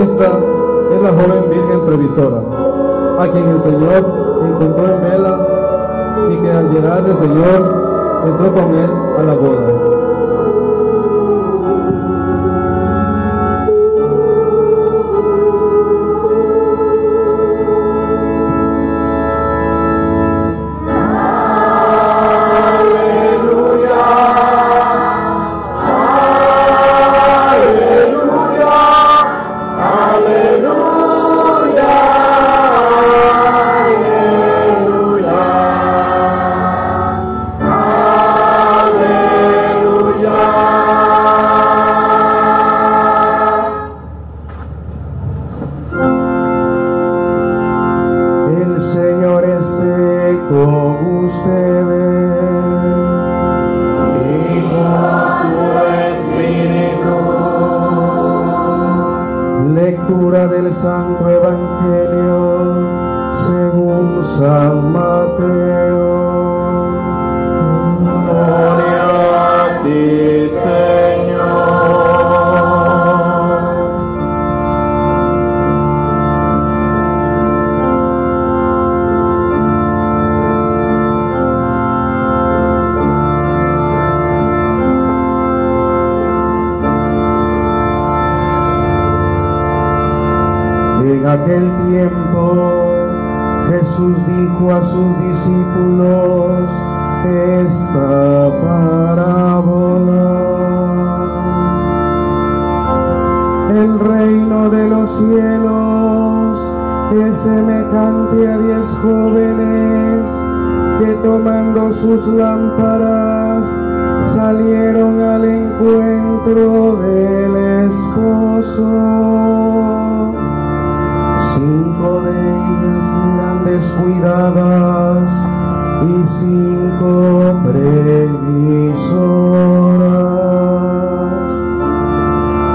Esta es la joven Virgen Previsora, a quien el Señor encontró en vela y que al llegar el Señor entró con él a la boda. sus discípulos esta parábola. El reino de los cielos es semejante a diez jóvenes que tomando sus lámparas salieron al encuentro del esposo. Cinco de ellos descuidadas y sin comprevisoras.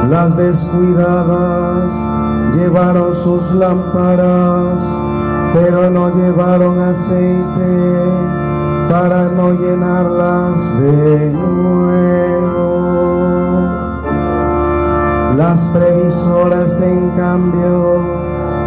Las descuidadas llevaron sus lámparas, pero no llevaron aceite para no llenarlas de nuevo. Las previsoras, en cambio,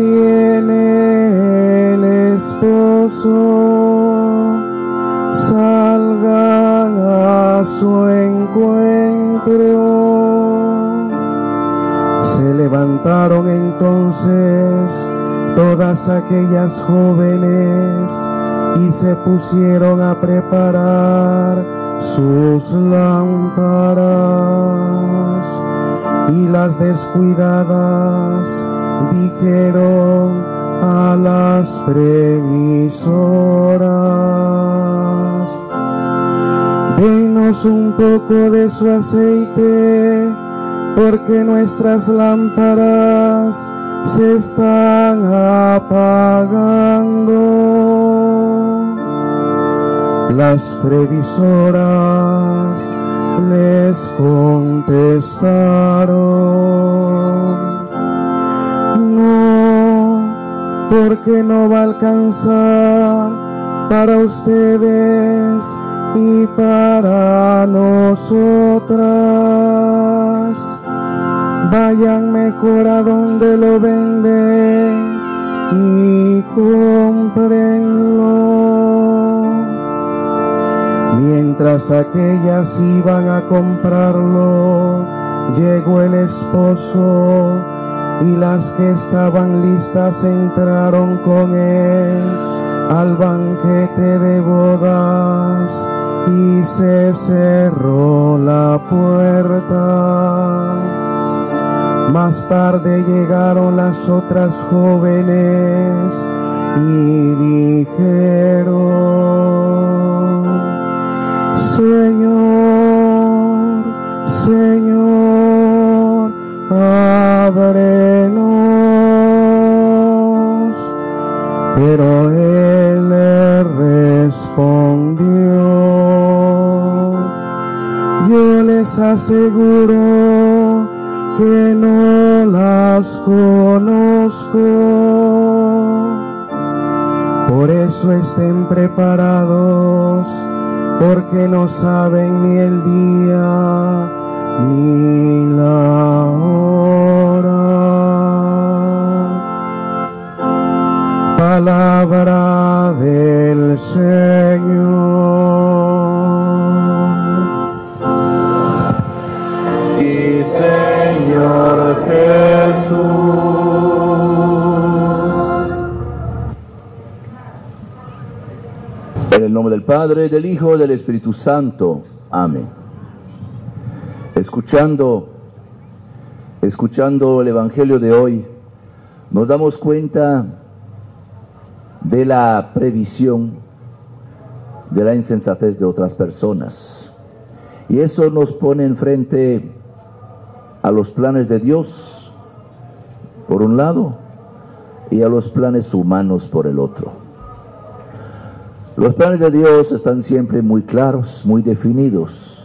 viene el esposo, salgan a su encuentro. Se levantaron entonces todas aquellas jóvenes y se pusieron a preparar sus lámparas y las descuidadas dijeron a las previsoras denos un poco de su aceite porque nuestras lámparas se están apagando. Las previsoras les contestaron, porque no va a alcanzar para ustedes y para nosotras vayan mejor a donde lo venden y comprenlo. Mientras aquellas iban a comprarlo, llegó el esposo y las que estaban listas entraron con él al banquete de bodas y se cerró la puerta. Más tarde llegaron las otras jóvenes y dijeron, Señor, Pero él le respondió, yo les aseguro que no las conozco, por eso estén preparados, porque no saben ni el día Palabra del Señor. Y Señor Jesús. En el nombre del Padre, del Hijo del Espíritu Santo. Amén. Escuchando, escuchando el Evangelio de hoy, nos damos cuenta de la previsión de la insensatez de otras personas. Y eso nos pone enfrente a los planes de Dios, por un lado, y a los planes humanos por el otro. Los planes de Dios están siempre muy claros, muy definidos.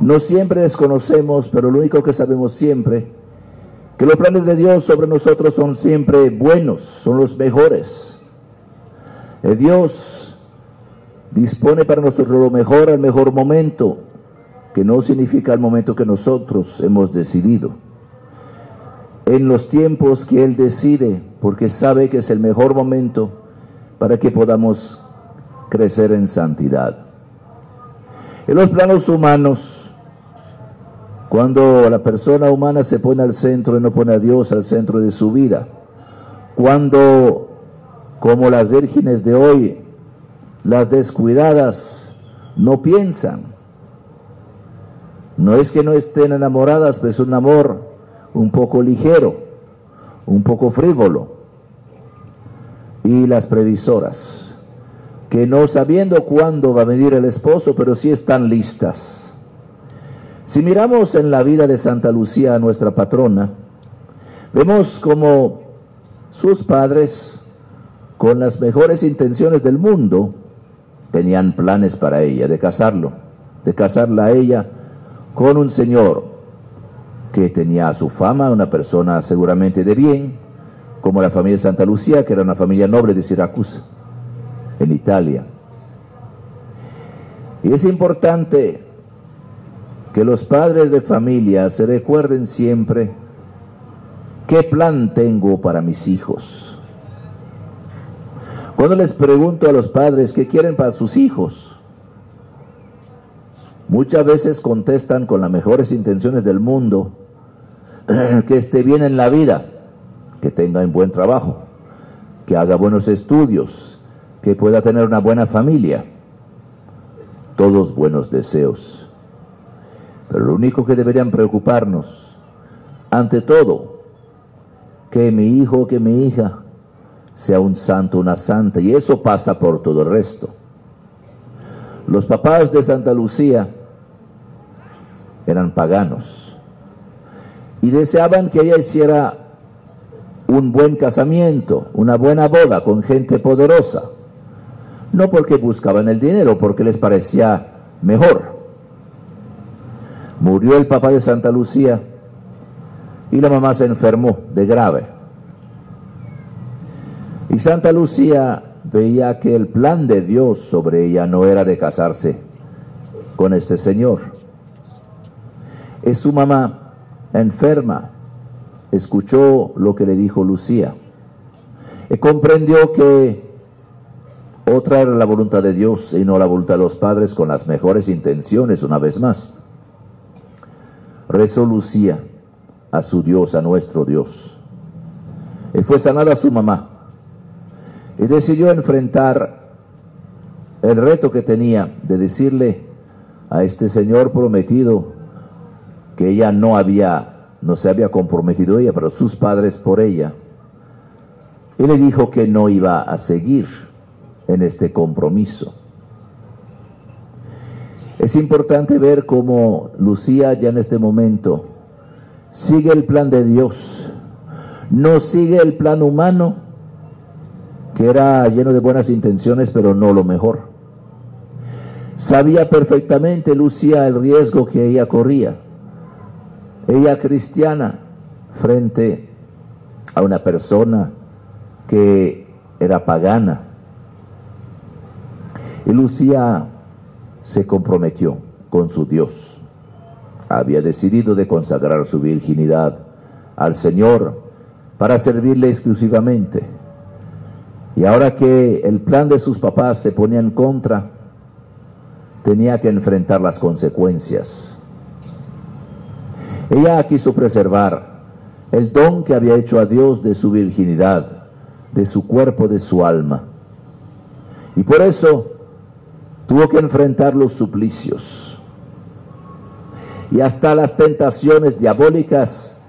No siempre desconocemos, pero lo único que sabemos siempre, que los planes de Dios sobre nosotros son siempre buenos, son los mejores. Eh, Dios dispone para nosotros lo mejor al mejor momento, que no significa el momento que nosotros hemos decidido. En los tiempos que Él decide, porque sabe que es el mejor momento para que podamos crecer en santidad. En los planos humanos, cuando la persona humana se pone al centro y no pone a Dios al centro de su vida, cuando, como las vírgenes de hoy, las descuidadas no piensan, no es que no estén enamoradas, pero es un amor un poco ligero, un poco frívolo. Y las previsoras, que no sabiendo cuándo va a venir el esposo, pero sí están listas. Si miramos en la vida de Santa Lucía, nuestra patrona, vemos como sus padres, con las mejores intenciones del mundo, tenían planes para ella, de casarlo, de casarla a ella con un señor que tenía su fama, una persona seguramente de bien, como la familia de Santa Lucía, que era una familia noble de Siracusa, en Italia. Y es importante que los padres de familia se recuerden siempre qué plan tengo para mis hijos. Cuando les pregunto a los padres qué quieren para sus hijos, Muchas veces contestan con las mejores intenciones del mundo que esté bien en la vida, que tenga un buen trabajo, que haga buenos estudios, que pueda tener una buena familia. Todos buenos deseos. Pero lo único que deberían preocuparnos, ante todo, que mi hijo, que mi hija sea un santo, una santa, y eso pasa por todo el resto. Los papás de Santa Lucía eran paganos y deseaban que ella hiciera un buen casamiento, una buena boda con gente poderosa, no porque buscaban el dinero, porque les parecía mejor. Murió el papá de Santa Lucía y la mamá se enfermó de grave. Y Santa Lucía veía que el plan de Dios sobre ella no era de casarse con este señor es su mamá enferma. Escuchó lo que le dijo Lucía. Y comprendió que otra era la voluntad de Dios y no la voluntad de los padres con las mejores intenciones una vez más. Rezó Lucía a su Dios, a nuestro Dios. Y fue sanada su mamá. Y decidió enfrentar el reto que tenía de decirle a este Señor prometido, que ella no había, no se había comprometido ella, pero sus padres por ella. Y le dijo que no iba a seguir en este compromiso. Es importante ver cómo Lucía ya en este momento sigue el plan de Dios, no sigue el plan humano, que era lleno de buenas intenciones, pero no lo mejor. Sabía perfectamente Lucía el riesgo que ella corría. Ella cristiana frente a una persona que era pagana. Y Lucía se comprometió con su Dios. Había decidido de consagrar su virginidad al Señor para servirle exclusivamente. Y ahora que el plan de sus papás se ponía en contra, tenía que enfrentar las consecuencias. Ella quiso preservar el don que había hecho a Dios de su virginidad, de su cuerpo, de su alma. Y por eso tuvo que enfrentar los suplicios y hasta las tentaciones diabólicas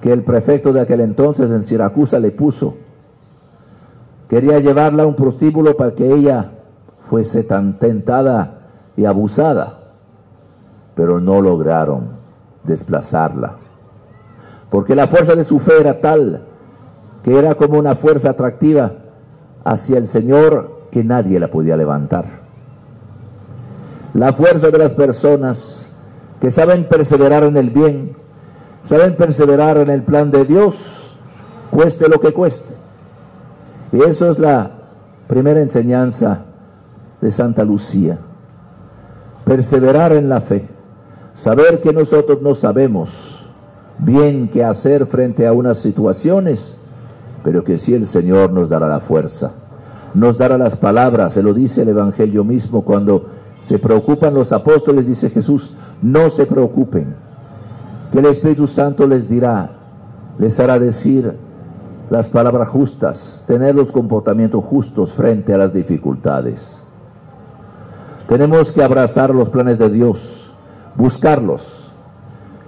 que el prefecto de aquel entonces en Siracusa le puso. Quería llevarla a un prostíbulo para que ella fuese tan tentada y abusada, pero no lograron desplazarla. Porque la fuerza de su fe era tal que era como una fuerza atractiva hacia el Señor que nadie la podía levantar. La fuerza de las personas que saben perseverar en el bien, saben perseverar en el plan de Dios, cueste lo que cueste. Y eso es la primera enseñanza de Santa Lucía. Perseverar en la fe. Saber que nosotros no sabemos bien qué hacer frente a unas situaciones, pero que sí el Señor nos dará la fuerza, nos dará las palabras, se lo dice el Evangelio mismo cuando se preocupan los apóstoles, dice Jesús, no se preocupen, que el Espíritu Santo les dirá, les hará decir las palabras justas, tener los comportamientos justos frente a las dificultades. Tenemos que abrazar los planes de Dios, buscarlos.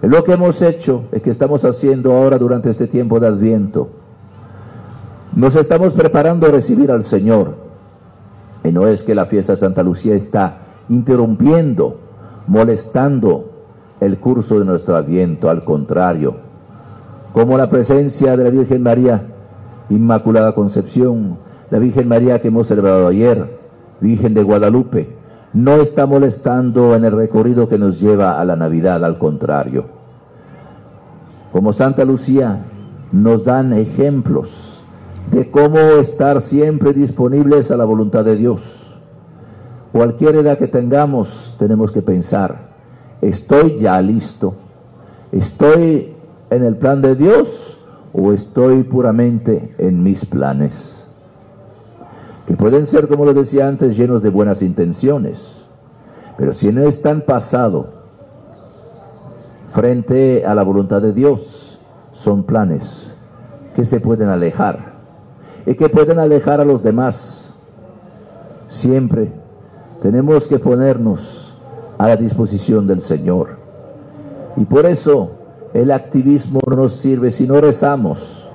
Es lo que hemos hecho y que estamos haciendo ahora durante este tiempo de Adviento. Nos estamos preparando a recibir al Señor. Y no es que la fiesta de Santa Lucía está interrumpiendo, molestando el curso de nuestro Adviento, al contrario, como la presencia de la Virgen María, Inmaculada Concepción, la Virgen María que hemos celebrado ayer, Virgen de Guadalupe, no está molestando en el recorrido que nos lleva a la Navidad, al contrario. Como Santa Lucía nos dan ejemplos de cómo estar siempre disponibles a la voluntad de Dios. Cualquier edad que tengamos, tenemos que pensar, ¿estoy ya listo? ¿Estoy en el plan de Dios o estoy puramente en mis planes? que pueden ser, como lo decía antes, llenos de buenas intenciones, pero si no están pasado frente a la voluntad de Dios, son planes que se pueden alejar y que pueden alejar a los demás. Siempre tenemos que ponernos a la disposición del Señor. Y por eso el activismo no nos sirve si no rezamos,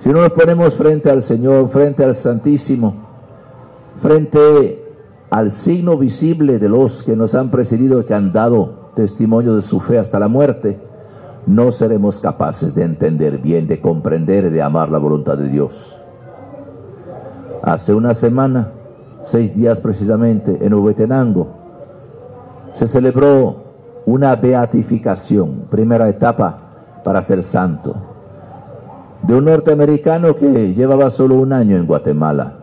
si no nos ponemos frente al Señor, frente al Santísimo frente al signo visible de los que nos han precedido y que han dado testimonio de su fe hasta la muerte, no seremos capaces de entender bien, de comprender y de amar la voluntad de Dios. Hace una semana, seis días precisamente, en Huetenango, se celebró una beatificación, primera etapa para ser santo, de un norteamericano que llevaba solo un año en Guatemala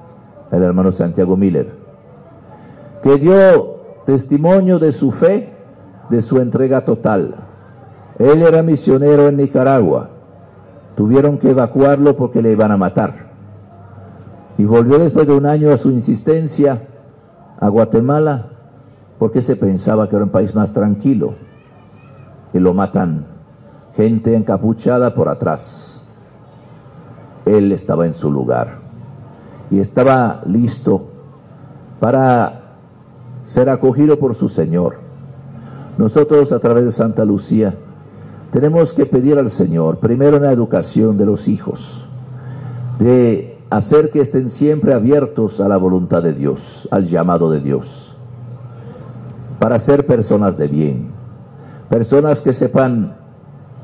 el hermano Santiago Miller, que dio testimonio de su fe, de su entrega total. Él era misionero en Nicaragua. Tuvieron que evacuarlo porque le iban a matar. Y volvió después de un año a su insistencia a Guatemala porque se pensaba que era un país más tranquilo. Y lo matan gente encapuchada por atrás. Él estaba en su lugar y estaba listo para ser acogido por su Señor. Nosotros a través de Santa Lucía tenemos que pedir al Señor, primero la educación de los hijos, de hacer que estén siempre abiertos a la voluntad de Dios, al llamado de Dios, para ser personas de bien, personas que sepan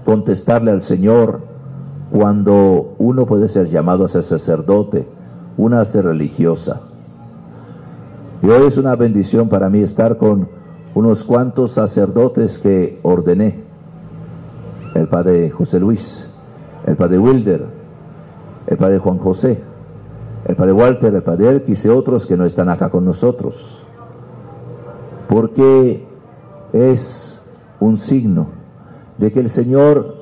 contestarle al Señor cuando uno puede ser llamado a ser sacerdote, una ser religiosa. Y hoy es una bendición para mí estar con unos cuantos sacerdotes que ordené. El padre José Luis, el padre Wilder, el padre Juan José, el padre Walter, el padre Elkis y otros que no están acá con nosotros. Porque es un signo de que el Señor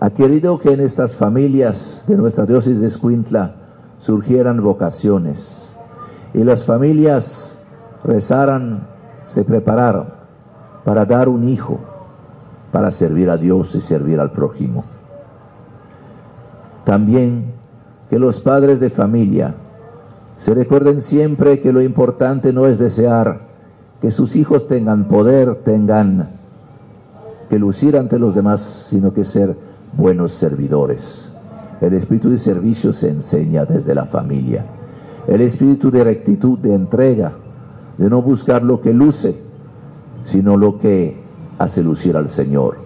ha querido que en estas familias de nuestra diócesis de Escuintla surgieran vocaciones y las familias rezaran, se prepararon para dar un hijo, para servir a Dios y servir al prójimo. También que los padres de familia se recuerden siempre que lo importante no es desear que sus hijos tengan poder, tengan que lucir ante los demás, sino que ser buenos servidores. El espíritu de servicio se enseña desde la familia. El espíritu de rectitud, de entrega, de no buscar lo que luce, sino lo que hace lucir al Señor.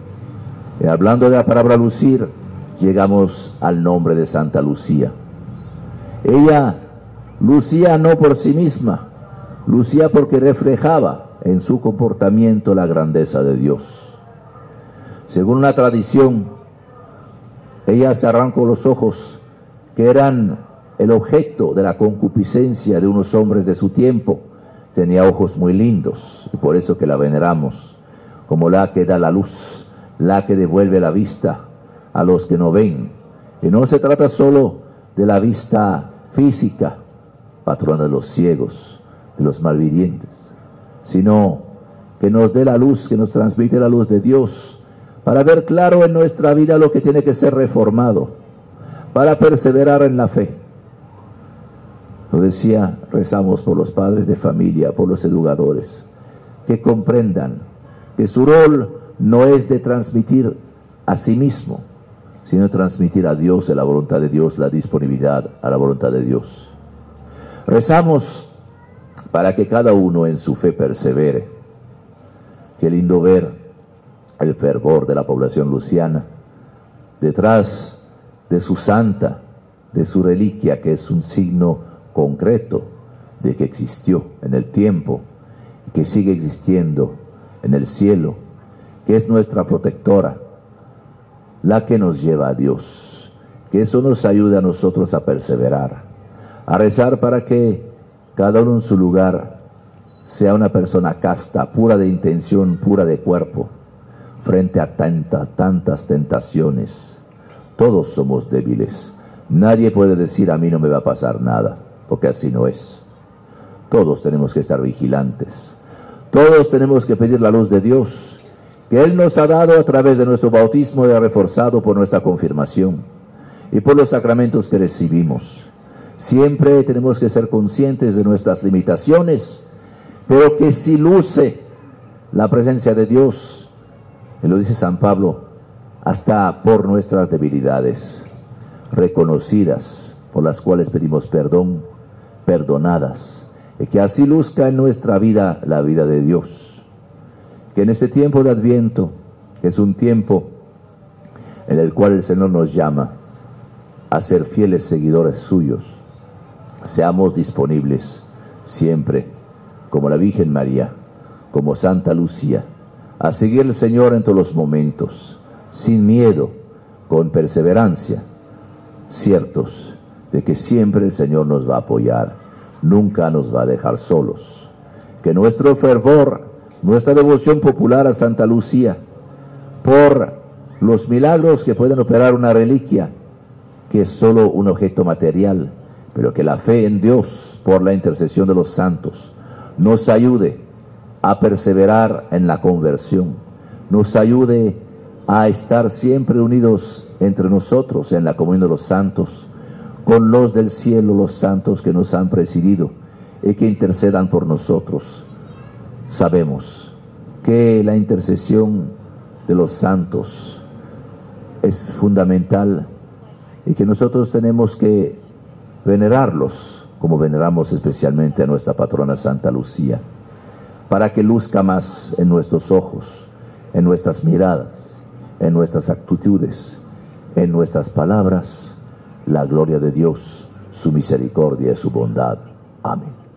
Y hablando de la palabra lucir, llegamos al nombre de Santa Lucía. Ella lucía no por sí misma, lucía porque reflejaba en su comportamiento la grandeza de Dios. Según la tradición, ella se arrancó los ojos que eran el objeto de la concupiscencia de unos hombres de su tiempo. Tenía ojos muy lindos y por eso que la veneramos como la que da la luz, la que devuelve la vista a los que no ven. Y no se trata solo de la vista física, patrona de los ciegos, de los malvivientes, sino que nos dé la luz, que nos transmite la luz de Dios, para ver claro en nuestra vida lo que tiene que ser reformado, para perseverar en la fe. Lo decía, rezamos por los padres de familia, por los educadores, que comprendan que su rol no es de transmitir a sí mismo, sino transmitir a Dios, a la voluntad de Dios, la disponibilidad a la voluntad de Dios. Rezamos para que cada uno en su fe persevere. Qué lindo ver el fervor de la población luciana detrás de su santa, de su reliquia, que es un signo concreto de que existió en el tiempo, que sigue existiendo en el cielo, que es nuestra protectora la que nos lleva a Dios. Que eso nos ayude a nosotros a perseverar, a rezar para que cada uno en su lugar sea una persona casta, pura de intención, pura de cuerpo, frente a tantas, tantas tentaciones. Todos somos débiles. Nadie puede decir a mí no me va a pasar nada, porque así no es. Todos tenemos que estar vigilantes. Todos tenemos que pedir la luz de Dios que Él nos ha dado a través de nuestro bautismo y ha reforzado por nuestra confirmación y por los sacramentos que recibimos. Siempre tenemos que ser conscientes de nuestras limitaciones, pero que si luce la presencia de Dios, y lo dice San Pablo, hasta por nuestras debilidades, reconocidas, por las cuales pedimos perdón, perdonadas, y que así luzca en nuestra vida la vida de Dios que en este tiempo de Adviento, que es un tiempo en el cual el Señor nos llama a ser fieles seguidores suyos, seamos disponibles siempre, como la Virgen María, como Santa Lucía, a seguir al Señor en todos los momentos, sin miedo, con perseverancia, ciertos de que siempre el Señor nos va a apoyar, nunca nos va a dejar solos. Que nuestro fervor nuestra devoción popular a Santa Lucía por los milagros que pueden operar una reliquia que es solo un objeto material, pero que la fe en Dios por la intercesión de los santos nos ayude a perseverar en la conversión, nos ayude a estar siempre unidos entre nosotros en la comunión de los santos, con los del cielo, los santos que nos han presidido y que intercedan por nosotros sabemos que la intercesión de los santos es fundamental y que nosotros tenemos que venerarlos como veneramos especialmente a nuestra patrona Santa Lucía, para que luzca más en nuestros ojos, en nuestras miradas, en nuestras actitudes, en nuestras palabras, la gloria de Dios, su misericordia y su bondad. Amén.